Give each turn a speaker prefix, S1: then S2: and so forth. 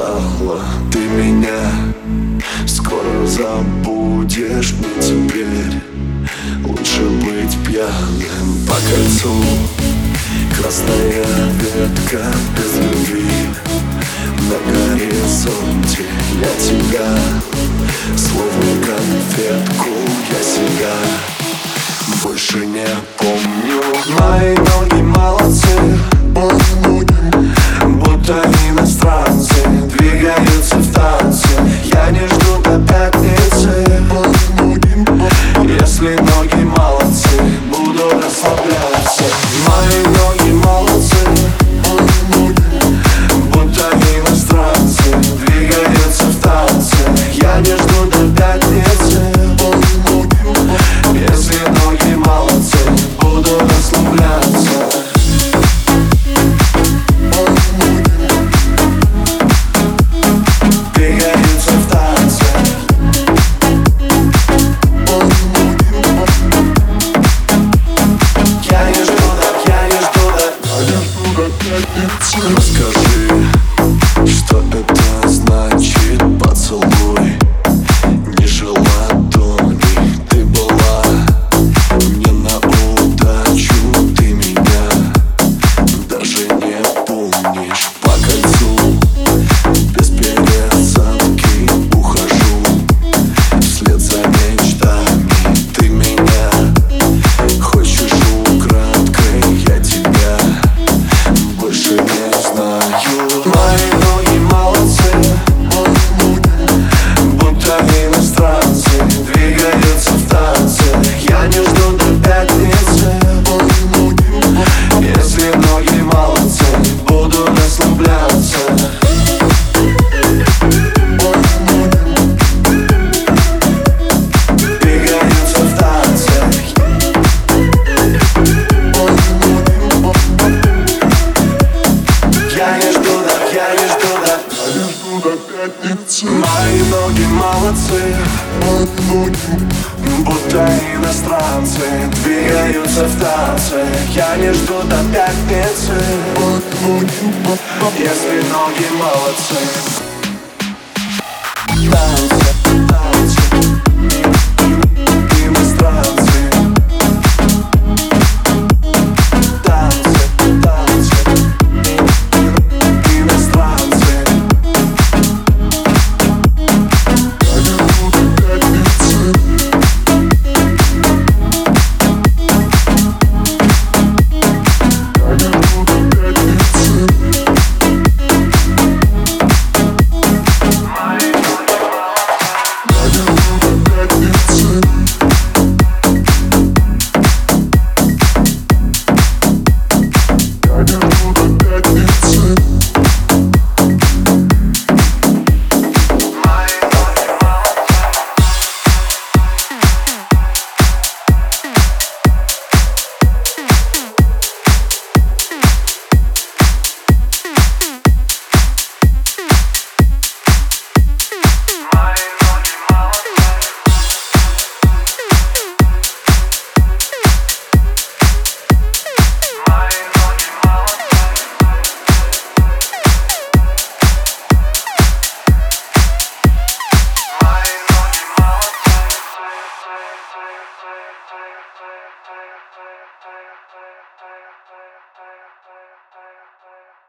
S1: стало, ты меня Скоро забудешь мне теперь Лучше быть пьяным по кольцу. Красная ветка без любви На горизонте я тебя. Словно конфетку я себя Больше не помню. Мои ноги молодцы. Будто иностранцы Двигаются да Мои ноги молодцы. Будто иностранцы Двигаются в танце Я не жду до пятницы. Если ноги молодцы